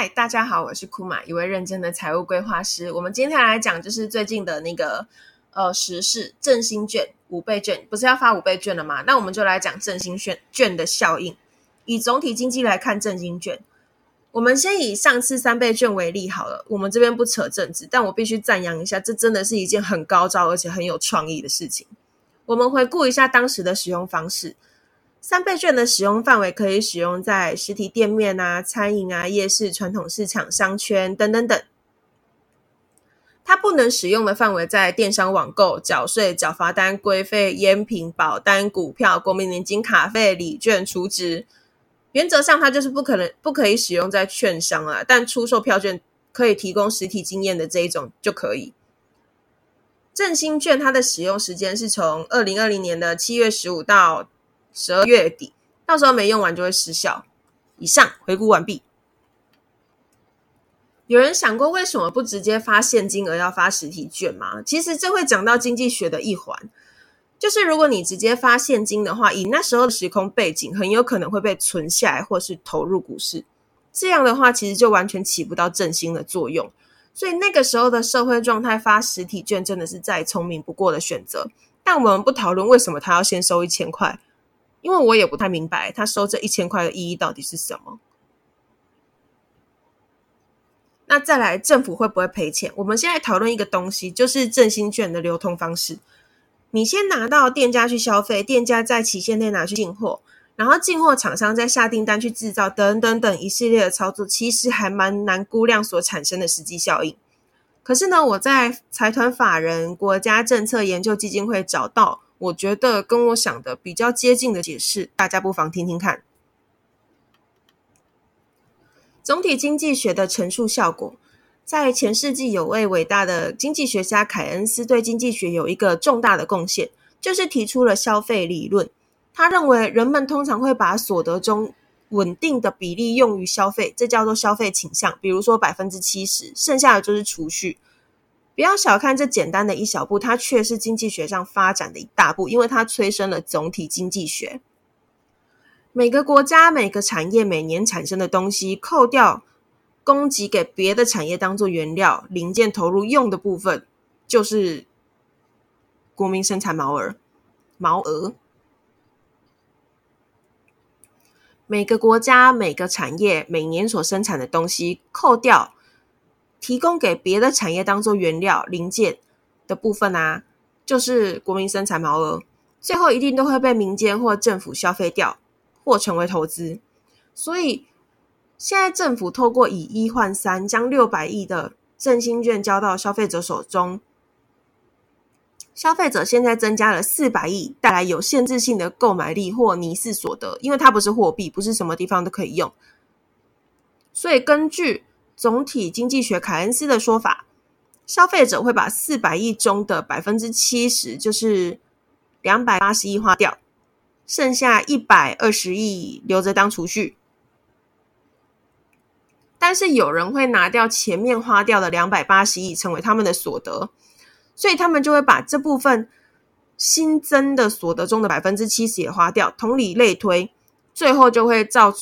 嗨大家好，我是库玛，一位认真的财务规划师。我们今天来讲就是最近的那个呃时事振兴券五倍券，不是要发五倍券了吗？那我们就来讲振兴券券的效应。以总体经济来看振兴券，我们先以上次三倍券为例好了。我们这边不扯政治，但我必须赞扬一下，这真的是一件很高招而且很有创意的事情。我们回顾一下当时的使用方式。三倍券的使用范围可以使用在实体店面啊、餐饮啊、夜市、传统市场、商圈等等等。它不能使用的范围在电商网购、缴税、缴罚单、规费、烟品、保单、股票、国民年金卡费、礼券、储值。原则上，它就是不可能不可以使用在券商啊，但出售票券可以提供实体经验的这一种就可以。振兴券它的使用时间是从二零二零年的七月十五到。十二月底，到时候没用完就会失效。以上回顾完毕。有人想过为什么不直接发现金而要发实体券吗？其实这会讲到经济学的一环，就是如果你直接发现金的话，以那时候的时空背景，很有可能会被存下来或是投入股市。这样的话，其实就完全起不到振兴的作用。所以那个时候的社会状态，发实体券真的是再聪明不过的选择。但我们不讨论为什么他要先收一千块。因为我也不太明白他收这一千块的意义到底是什么。那再来，政府会不会赔钱？我们现在讨论一个东西，就是振兴券的流通方式。你先拿到店家去消费，店家在期限内拿去进货，然后进货厂商再下订单去制造，等等等一系列的操作，其实还蛮难估量所产生的实际效应。可是呢，我在财团法人国家政策研究基金会找到。我觉得跟我想的比较接近的解释，大家不妨听听看。总体经济学的陈述效果，在前世纪有位伟大的经济学家凯恩斯对经济学有一个重大的贡献，就是提出了消费理论。他认为人们通常会把所得中稳定的比例用于消费，这叫做消费倾向。比如说百分之七十，剩下的就是储蓄。不要小看这简单的一小步，它却是经济学上发展的一大步，因为它催生了总体经济学。每个国家、每个产业每年产生的东西，扣掉供给给别的产业当做原料、零件投入用的部分，就是国民生产毛额。毛额。每个国家、每个产业每年所生产的东西，扣掉。提供给别的产业当做原料零件的部分啊，就是国民生产毛额，最后一定都会被民间或政府消费掉，或成为投资。所以现在政府透过以一换三，将六百亿的振兴券交到消费者手中，消费者现在增加了四百亿，带来有限制性的购买力或尼斯所得，因为它不是货币，不是什么地方都可以用。所以根据。总体经济学凯恩斯的说法，消费者会把四百亿中的百分之七十，就是两百八十亿花掉，剩下一百二十亿留着当储蓄。但是有人会拿掉前面花掉的两百八十亿，成为他们的所得，所以他们就会把这部分新增的所得中的百分之七十也花掉。同理类推，最后就会造。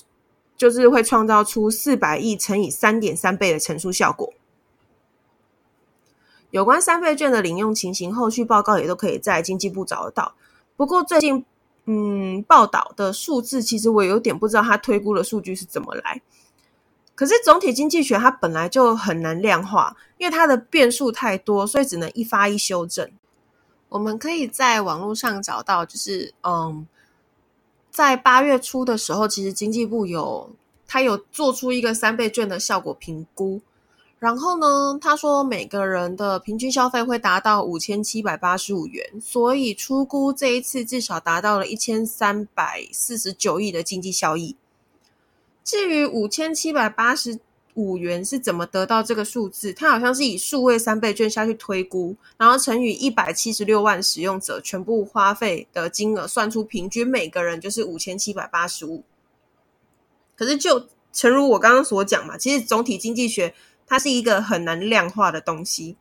就是会创造出四百亿乘以三点三倍的乘数效果。有关三倍券的领用情形，后续报告也都可以在经济部找得到。不过最近，嗯，报道的数字其实我有点不知道它推估的数据是怎么来。可是总体经济学它本来就很难量化，因为它的变数太多，所以只能一发一修正。我们可以在网络上找到，就是嗯。在八月初的时候，其实经济部有他有做出一个三倍券的效果评估，然后呢，他说每个人的平均消费会达到五千七百八十五元，所以出估这一次至少达到了一千三百四十九亿的经济效益。至于五千七百八十。五元是怎么得到这个数字？它好像是以数位三倍券下去推估，然后乘以一百七十六万使用者全部花费的金额，算出平均每个人就是五千七百八十五。可是就诚如我刚刚所讲嘛，其实总体经济学它是一个很难量化的东西，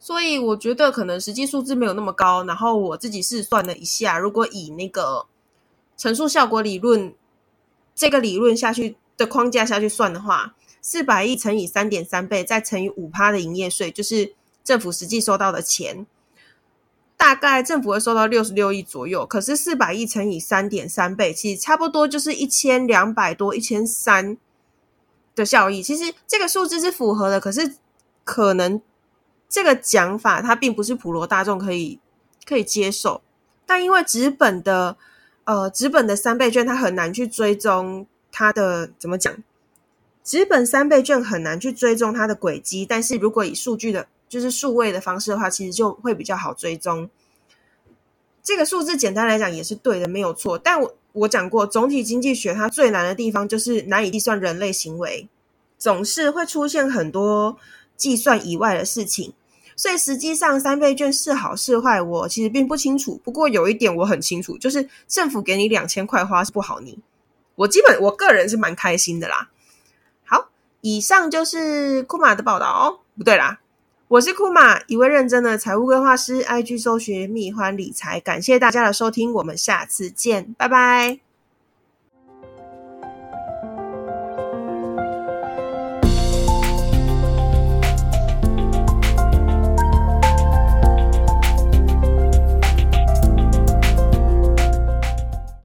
所以我觉得可能实际数字没有那么高。然后我自己试算了一下，如果以那个乘数效果理论这个理论下去的框架下去算的话。四百亿乘以三点三倍，再乘以五趴的营业税，就是政府实际收到的钱。大概政府会收到六十六亿左右，可是四百亿乘以三点三倍，其实差不多就是一千两百多、一千三的效益。其实这个数字是符合的，可是可能这个讲法它并不是普罗大众可以可以接受。但因为纸本的呃纸本的三倍券，它很难去追踪它的怎么讲？纸本三倍券很难去追踪它的轨迹，但是如果以数据的。就是数位的方式的话，其实就会比较好追踪。这个数字简单来讲也是对的，没有错。但我我讲过，总体经济学它最难的地方就是难以计算人类行为，总是会出现很多计算以外的事情。所以实际上三倍券是好是坏，我其实并不清楚。不过有一点我很清楚，就是政府给你两千块花是不好你。我基本我个人是蛮开心的啦。以上就是库玛的报道哦，不对啦。我是库玛，一位认真的财务规划师。IG 搜寻蜜欢理财，感谢大家的收听，我们下次见，拜拜。